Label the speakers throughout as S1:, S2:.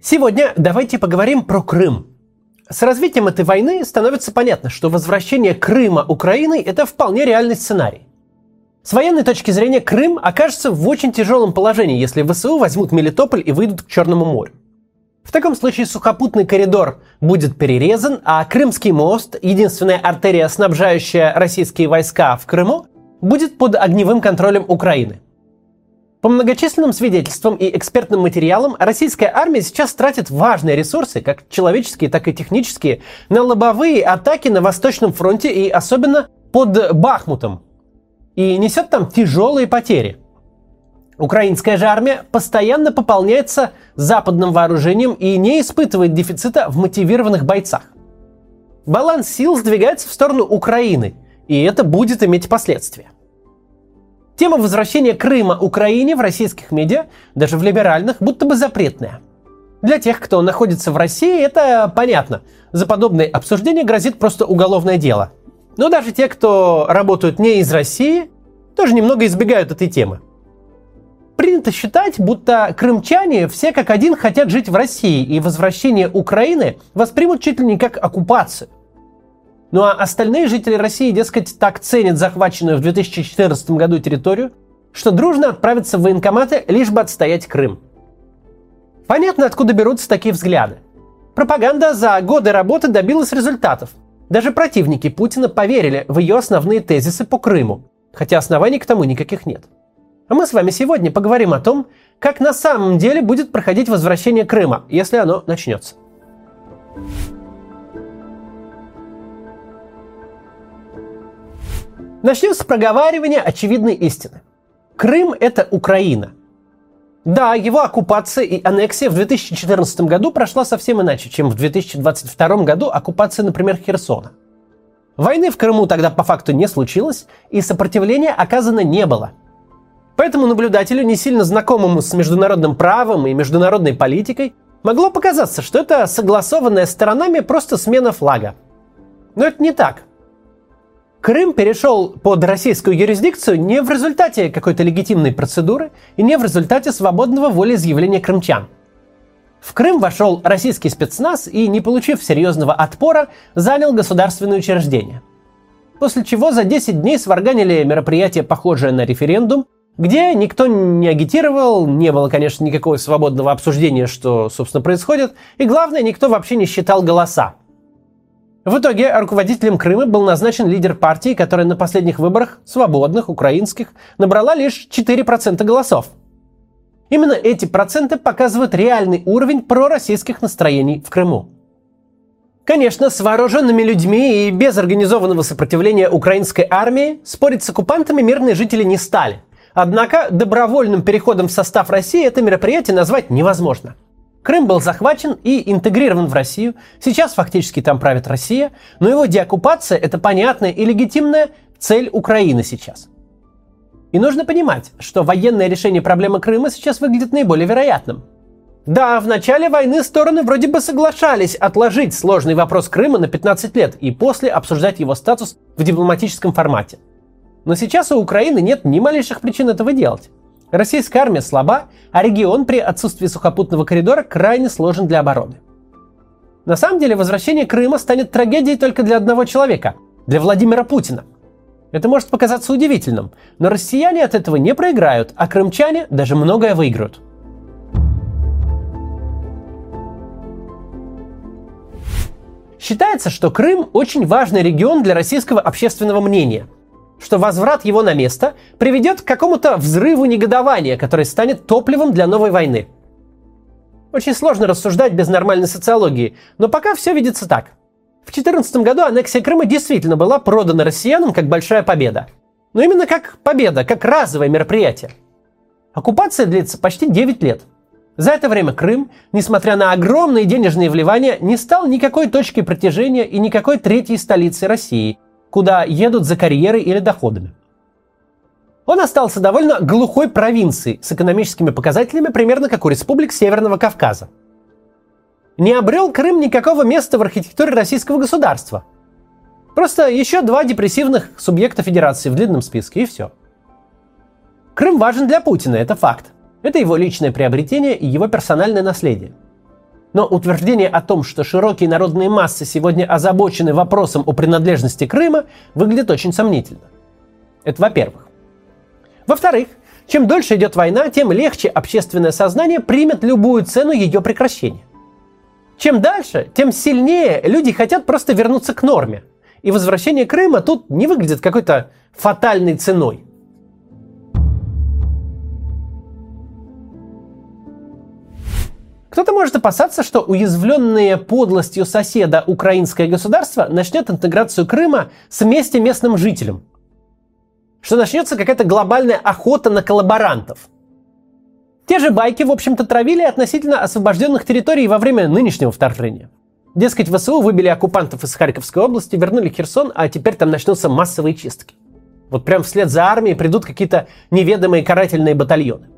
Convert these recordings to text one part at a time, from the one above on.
S1: Сегодня давайте поговорим про Крым. С развитием этой войны становится понятно, что возвращение Крыма Украиной – это вполне реальный сценарий. С военной точки зрения Крым окажется в очень тяжелом положении, если ВСУ возьмут Мелитополь и выйдут к Черному морю. В таком случае сухопутный коридор будет перерезан, а Крымский мост, единственная артерия, снабжающая российские войска в Крыму, будет под огневым контролем Украины – по многочисленным свидетельствам и экспертным материалам, российская армия сейчас тратит важные ресурсы, как человеческие, так и технические, на лобовые атаки на Восточном фронте и особенно под Бахмутом. И несет там тяжелые потери. Украинская же армия постоянно пополняется западным вооружением и не испытывает дефицита в мотивированных бойцах. Баланс сил сдвигается в сторону Украины, и это будет иметь последствия. Тема возвращения Крыма Украине в российских медиа, даже в либеральных, будто бы запретная. Для тех, кто находится в России, это понятно. За подобное обсуждение грозит просто уголовное дело. Но даже те, кто работают не из России, тоже немного избегают этой темы. Принято считать, будто крымчане все как один хотят жить в России, и возвращение Украины воспримут чуть ли не как оккупацию. Ну а остальные жители России, дескать, так ценят захваченную в 2014 году территорию, что дружно отправятся в военкоматы, лишь бы отстоять Крым. Понятно, откуда берутся такие взгляды. Пропаганда за годы работы добилась результатов. Даже противники Путина поверили в ее основные тезисы по Крыму, хотя оснований к тому никаких нет. А мы с вами сегодня поговорим о том, как на самом деле будет проходить возвращение Крыма, если оно начнется. Начнем с проговаривания очевидной истины. Крым – это Украина. Да, его оккупация и аннексия в 2014 году прошла совсем иначе, чем в 2022 году оккупация, например, Херсона. Войны в Крыму тогда по факту не случилось, и сопротивления оказано не было. Поэтому наблюдателю, не сильно знакомому с международным правом и международной политикой, могло показаться, что это согласованная сторонами просто смена флага. Но это не так. Крым перешел под российскую юрисдикцию не в результате какой-то легитимной процедуры и не в результате свободного волеизъявления крымчан. В Крым вошел российский спецназ и, не получив серьезного отпора, занял государственные учреждения. После чего за 10 дней сварганили мероприятие, похожее на референдум, где никто не агитировал, не было, конечно, никакого свободного обсуждения, что, собственно, происходит, и главное, никто вообще не считал голоса. В итоге руководителем Крыма был назначен лидер партии, которая на последних выборах, свободных, украинских, набрала лишь 4% голосов. Именно эти проценты показывают реальный уровень пророссийских настроений в Крыму. Конечно, с вооруженными людьми и без организованного сопротивления украинской армии спорить с оккупантами мирные жители не стали. Однако добровольным переходом в состав России это мероприятие назвать невозможно – Крым был захвачен и интегрирован в Россию. Сейчас фактически там правит Россия, но его деоккупация – это понятная и легитимная цель Украины сейчас. И нужно понимать, что военное решение проблемы Крыма сейчас выглядит наиболее вероятным. Да, в начале войны стороны вроде бы соглашались отложить сложный вопрос Крыма на 15 лет и после обсуждать его статус в дипломатическом формате. Но сейчас у Украины нет ни малейших причин этого делать. Российская армия слаба, а регион при отсутствии сухопутного коридора крайне сложен для обороны. На самом деле возвращение Крыма станет трагедией только для одного человека – для Владимира Путина. Это может показаться удивительным, но россияне от этого не проиграют, а крымчане даже многое выиграют. Считается, что Крым очень важный регион для российского общественного мнения – что возврат его на место приведет к какому-то взрыву негодования, который станет топливом для новой войны. Очень сложно рассуждать без нормальной социологии, но пока все видится так. В 2014 году аннексия Крыма действительно была продана россиянам как большая победа. Но именно как победа, как разовое мероприятие. Оккупация длится почти 9 лет. За это время Крым, несмотря на огромные денежные вливания, не стал никакой точкой притяжения и никакой третьей столицей России – куда едут за карьерой или доходами. Он остался довольно глухой провинцией с экономическими показателями примерно как у республик Северного Кавказа. Не обрел Крым никакого места в архитектуре российского государства. Просто еще два депрессивных субъекта федерации в длинном списке, и все. Крым важен для Путина, это факт. Это его личное приобретение и его персональное наследие. Но утверждение о том, что широкие народные массы сегодня озабочены вопросом о принадлежности Крыма, выглядит очень сомнительно. Это во-первых. Во-вторых, чем дольше идет война, тем легче общественное сознание примет любую цену ее прекращения. Чем дальше, тем сильнее люди хотят просто вернуться к норме. И возвращение Крыма тут не выглядит какой-то фатальной ценой. Кто-то может опасаться, что уязвленное подлостью соседа украинское государство начнет интеграцию Крыма с вместе местным жителям. Что начнется какая-то глобальная охота на коллаборантов. Те же байки, в общем-то, травили относительно освобожденных территорий во время нынешнего вторжения. Дескать, ВСУ выбили оккупантов из Харьковской области, вернули Херсон, а теперь там начнутся массовые чистки. Вот прям вслед за армией придут какие-то неведомые карательные батальоны.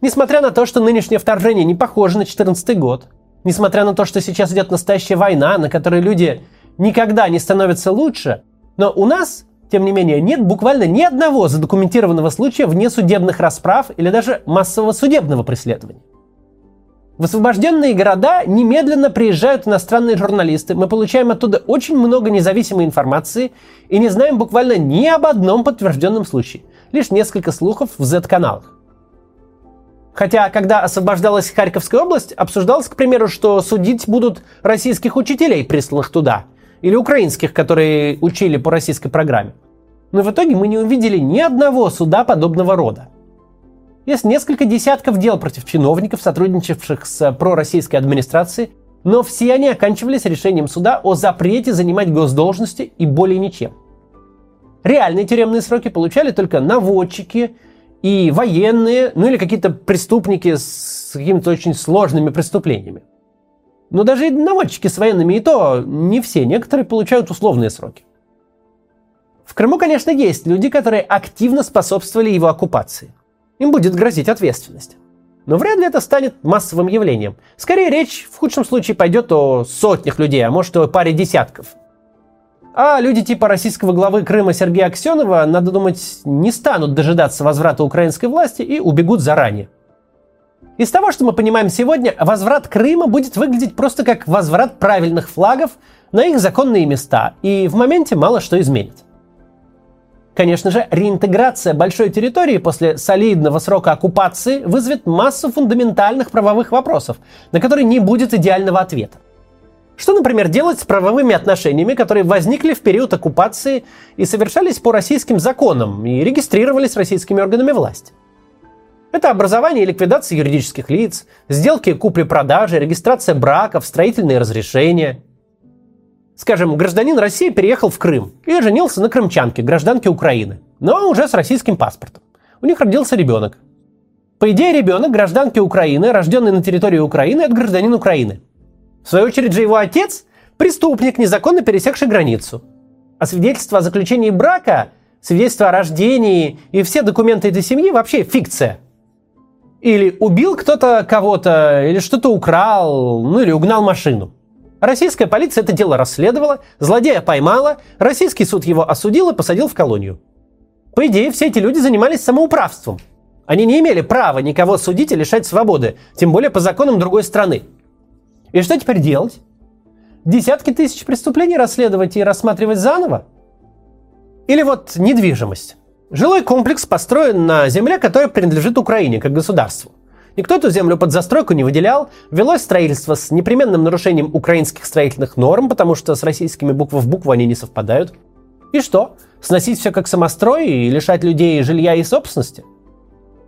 S1: Несмотря на то, что нынешнее вторжение не похоже на 2014 год, несмотря на то, что сейчас идет настоящая война, на которой люди никогда не становятся лучше, но у нас, тем не менее, нет буквально ни одного задокументированного случая внесудебных расправ или даже массового судебного преследования. В освобожденные города немедленно приезжают иностранные журналисты. Мы получаем оттуда очень много независимой информации и не знаем буквально ни об одном подтвержденном случае. Лишь несколько слухов в Z-каналах. Хотя, когда освобождалась Харьковская область, обсуждалось, к примеру, что судить будут российских учителей, присланных туда, или украинских, которые учили по российской программе. Но в итоге мы не увидели ни одного суда подобного рода. Есть несколько десятков дел против чиновников, сотрудничавших с пророссийской администрацией, но все они оканчивались решением суда о запрете занимать госдолжности и более ничем. Реальные тюремные сроки получали только наводчики, и военные, ну или какие-то преступники с какими-то очень сложными преступлениями. Но даже и наводчики с военными и то не все, некоторые получают условные сроки. В Крыму, конечно, есть люди, которые активно способствовали его оккупации. Им будет грозить ответственность. Но вряд ли это станет массовым явлением. Скорее речь в худшем случае пойдет о сотнях людей, а может о паре десятков – а люди типа российского главы Крыма Сергея Аксенова, надо думать, не станут дожидаться возврата украинской власти и убегут заранее. Из того, что мы понимаем сегодня, возврат Крыма будет выглядеть просто как возврат правильных флагов на их законные места, и в моменте мало что изменит. Конечно же, реинтеграция большой территории после солидного срока оккупации вызовет массу фундаментальных правовых вопросов, на которые не будет идеального ответа. Что, например, делать с правовыми отношениями, которые возникли в период оккупации и совершались по российским законам и регистрировались российскими органами власти? Это образование и ликвидация юридических лиц, сделки купли-продажи, регистрация браков, строительные разрешения. Скажем, гражданин России переехал в Крым и женился на крымчанке, гражданке Украины, но уже с российским паспортом. У них родился ребенок. По идее, ребенок гражданки Украины, рожденный на территории Украины, это гражданин Украины – в свою очередь же его отец – преступник, незаконно пересекший границу. А свидетельство о заключении брака, свидетельство о рождении и все документы этой семьи вообще фикция. Или убил кто-то кого-то, или что-то украл, ну или угнал машину. Российская полиция это дело расследовала, злодея поймала, российский суд его осудил и посадил в колонию. По идее, все эти люди занимались самоуправством. Они не имели права никого судить и лишать свободы, тем более по законам другой страны. И что теперь делать? Десятки тысяч преступлений расследовать и рассматривать заново? Или вот недвижимость. Жилой комплекс построен на земле, которая принадлежит Украине как государству. Никто эту землю под застройку не выделял. Велось строительство с непременным нарушением украинских строительных норм, потому что с российскими буква в букву они не совпадают. И что? Сносить все как самострой и лишать людей жилья и собственности?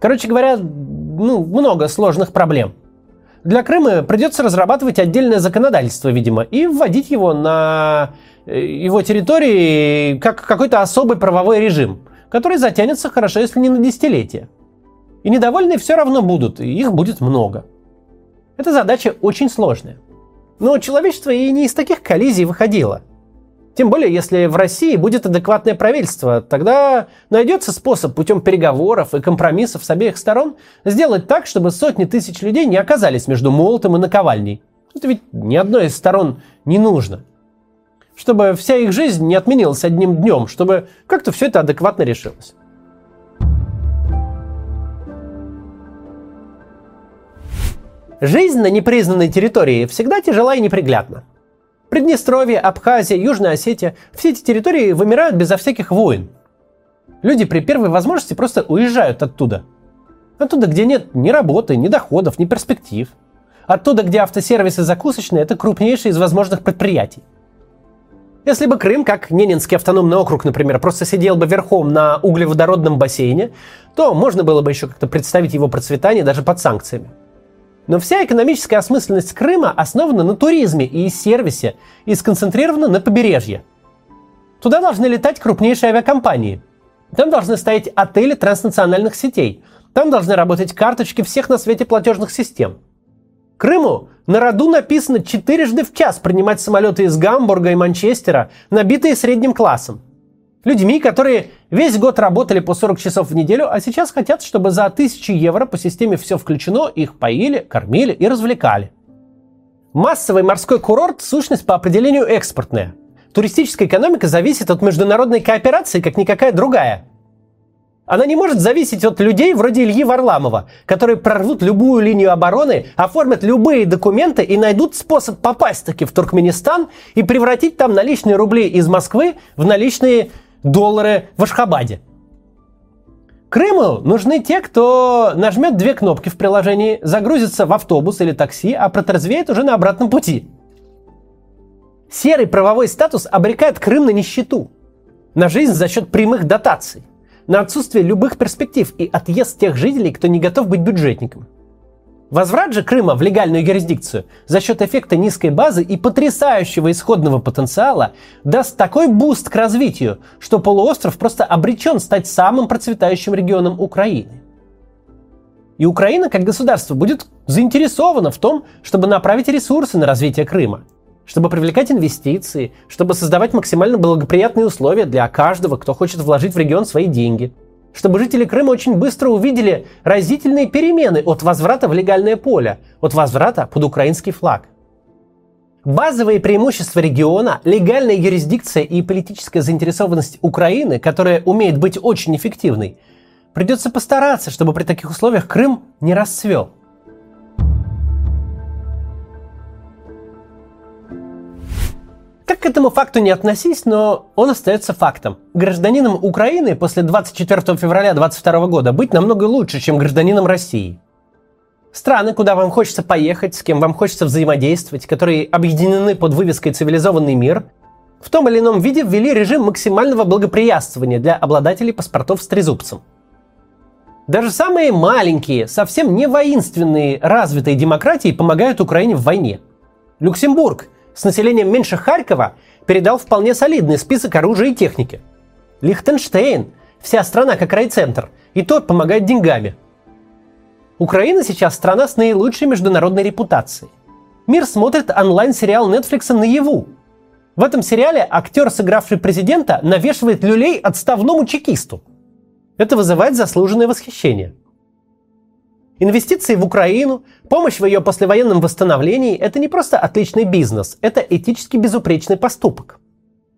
S1: Короче говоря, ну, много сложных проблем – для Крыма придется разрабатывать отдельное законодательство, видимо, и вводить его на э, его территории как какой-то особый правовой режим, который затянется хорошо, если не на десятилетия. И недовольные все равно будут, и их будет много. Эта задача очень сложная. Но человечество и не из таких коллизий выходило. Тем более, если в России будет адекватное правительство, тогда найдется способ путем переговоров и компромиссов с обеих сторон сделать так, чтобы сотни тысяч людей не оказались между молотом и наковальней. Это ведь ни одной из сторон не нужно. Чтобы вся их жизнь не отменилась одним днем, чтобы как-то все это адекватно решилось. Жизнь на непризнанной территории всегда тяжела и неприглядна. Приднестровье, Абхазия, Южная Осетия – все эти территории вымирают безо всяких войн. Люди при первой возможности просто уезжают оттуда. Оттуда, где нет ни работы, ни доходов, ни перспектив. Оттуда, где автосервисы закусочные – это крупнейшие из возможных предприятий. Если бы Крым, как Ненинский автономный округ, например, просто сидел бы верхом на углеводородном бассейне, то можно было бы еще как-то представить его процветание даже под санкциями. Но вся экономическая осмысленность Крыма основана на туризме и сервисе и сконцентрирована на побережье. Туда должны летать крупнейшие авиакомпании. Там должны стоять отели транснациональных сетей. Там должны работать карточки всех на свете платежных систем. Крыму на роду написано четырежды в час принимать самолеты из Гамбурга и Манчестера, набитые средним классом людьми, которые весь год работали по 40 часов в неделю, а сейчас хотят, чтобы за 1000 евро по системе все включено, их поили, кормили и развлекали. Массовый морской курорт – сущность по определению экспортная. Туристическая экономика зависит от международной кооперации, как никакая другая. Она не может зависеть от людей вроде Ильи Варламова, которые прорвут любую линию обороны, оформят любые документы и найдут способ попасть таки в Туркменистан и превратить там наличные рубли из Москвы в наличные доллары в Ашхабаде. Крыму нужны те, кто нажмет две кнопки в приложении, загрузится в автобус или такси, а протрезвеет уже на обратном пути. Серый правовой статус обрекает Крым на нищету, на жизнь за счет прямых дотаций, на отсутствие любых перспектив и отъезд тех жителей, кто не готов быть бюджетником – Возврат же Крыма в легальную юрисдикцию за счет эффекта низкой базы и потрясающего исходного потенциала даст такой boost к развитию, что полуостров просто обречен стать самым процветающим регионом Украины. И Украина как государство будет заинтересована в том, чтобы направить ресурсы на развитие Крыма, чтобы привлекать инвестиции, чтобы создавать максимально благоприятные условия для каждого, кто хочет вложить в регион свои деньги – чтобы жители Крыма очень быстро увидели разительные перемены от возврата в легальное поле, от возврата под украинский флаг. Базовые преимущества региона, легальная юрисдикция и политическая заинтересованность Украины, которая умеет быть очень эффективной, придется постараться, чтобы при таких условиях Крым не расцвел. Как к этому факту не относись, но он остается фактом. Гражданином Украины после 24 февраля 2022 года быть намного лучше, чем гражданином России. Страны, куда вам хочется поехать, с кем вам хочется взаимодействовать, которые объединены под вывеской «Цивилизованный мир», в том или ином виде ввели режим максимального благоприятствования для обладателей паспортов с трезубцем. Даже самые маленькие, совсем не воинственные, развитые демократии помогают Украине в войне. Люксембург – с населением меньше Харькова передал вполне солидный список оружия и техники. Лихтенштейн, вся страна как райцентр, и тот помогает деньгами. Украина сейчас страна с наилучшей международной репутацией. Мир смотрит онлайн-сериал Netflix наяву. В этом сериале актер, сыгравший президента, навешивает люлей отставному чекисту. Это вызывает заслуженное восхищение – Инвестиции в Украину, помощь в ее послевоенном восстановлении – это не просто отличный бизнес, это этически безупречный поступок.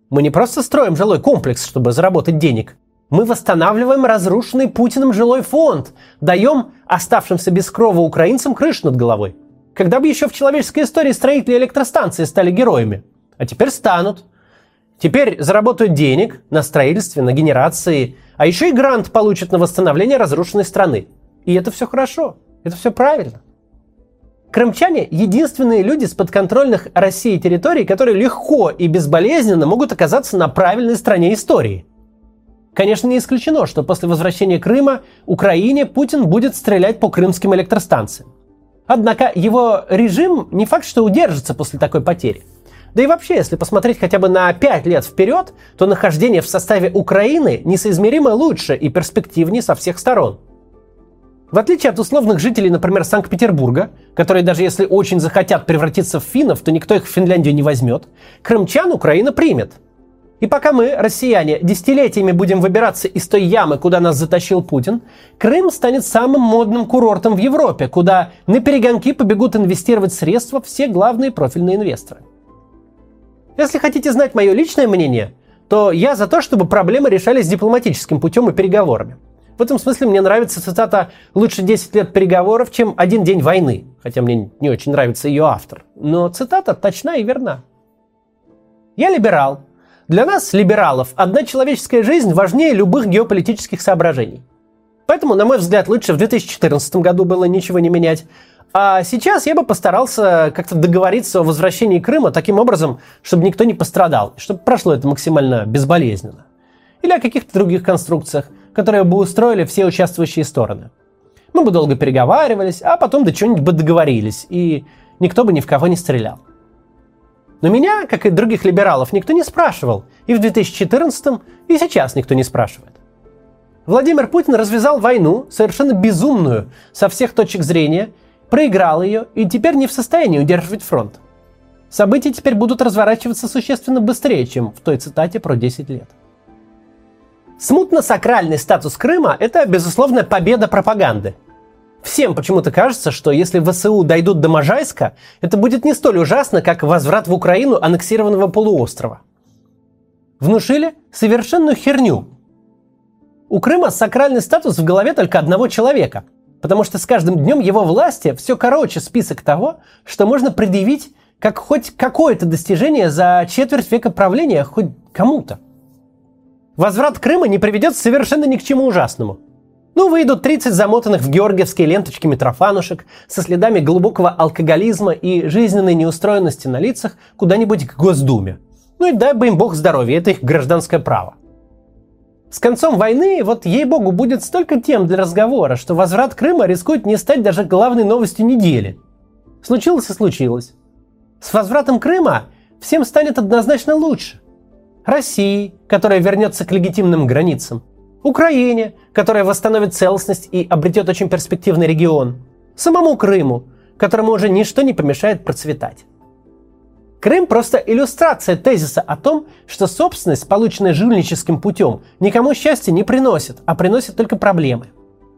S1: Мы не просто строим жилой комплекс, чтобы заработать денег. Мы восстанавливаем разрушенный Путиным жилой фонд, даем оставшимся без крова украинцам крышу над головой. Когда бы еще в человеческой истории строители электростанции стали героями? А теперь станут. Теперь заработают денег на строительстве, на генерации, а еще и грант получат на восстановление разрушенной страны – и это все хорошо, это все правильно. Крымчане – единственные люди с подконтрольных России территорий, которые легко и безболезненно могут оказаться на правильной стороне истории. Конечно, не исключено, что после возвращения Крыма Украине Путин будет стрелять по крымским электростанциям. Однако его режим не факт, что удержится после такой потери. Да и вообще, если посмотреть хотя бы на 5 лет вперед, то нахождение в составе Украины несоизмеримо лучше и перспективнее со всех сторон – в отличие от условных жителей, например, Санкт-Петербурга, которые даже если очень захотят превратиться в финнов, то никто их в Финляндию не возьмет, крымчан Украина примет. И пока мы, россияне, десятилетиями будем выбираться из той ямы, куда нас затащил Путин, Крым станет самым модным курортом в Европе, куда на перегонки побегут инвестировать средства все главные профильные инвесторы. Если хотите знать мое личное мнение, то я за то, чтобы проблемы решались дипломатическим путем и переговорами – В этом смысле мне нравится цитата «Лучше 10 лет переговоров, чем один день войны», хотя мне не очень нравится ее автор. Но цитата точна и верна. Я либерал. Для нас, либералов, одна человеческая жизнь важнее любых геополитических соображений. Поэтому, на мой взгляд, лучше в 2014 году было ничего не менять. А сейчас я бы постарался как-то договориться о возвращении Крыма таким образом, чтобы никто не пострадал, чтобы прошло это максимально безболезненно. Или о каких-то других конструкциях, которые бы устроили все участвующие стороны. Мы бы долго переговаривались, а потом до чего-нибудь бы договорились, и никто бы ни в кого не стрелял. Но меня, как и других либералов, никто не спрашивал. И в 2014 и сейчас никто не спрашивает. Владимир Путин развязал войну, совершенно безумную, со всех точек зрения, проиграл ее и теперь не в состоянии удерживать фронт. События теперь будут разворачиваться существенно быстрее, чем в той цитате про 10 лет. Смутно-сакральный статус Крыма – это, безусловно, победа пропаганды – Всем почему-то кажется, что если ВСУ дойдут до Можайска, это будет не столь ужасно, как возврат в Украину аннексированного полуострова. Внушили совершенную херню. У Крыма сакральный статус в голове только одного человека, потому что с каждым днем его власти все короче список того, что можно предъявить как хоть какое-то достижение за четверть века правления хоть кому-то. Возврат Крыма не приведет совершенно ни к чему ужасному – ну, выйдут 30 замотанных в георгиевские ленточки митрофанушек со следами глубокого алкоголизма и жизненной неустроенности на лицах куда-нибудь к Госдуме. Ну и дай бы им бог здоровья, это их гражданское право. С концом войны, вот ей-богу, будет столько тем для разговора, что возврат Крыма рискует не стать даже главной новостью недели. Случилось и случилось. С возвратом Крыма всем станет однозначно лучше. России, которая вернется к легитимным границам, Украине, которая восстановит целостность и обретет очень перспективный регион, самому Крыму, которому уже ничто не помешает процветать. Крым просто иллюстрация тезиса о том, что собственность, полученная жульническим путем, никому счастья не приносит, а приносит только проблемы.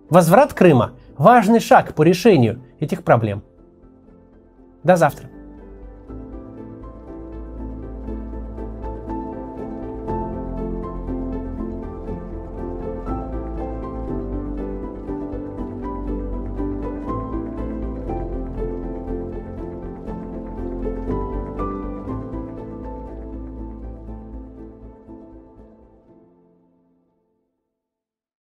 S1: Возврат Крыма – важный шаг по решению этих проблем. До завтра.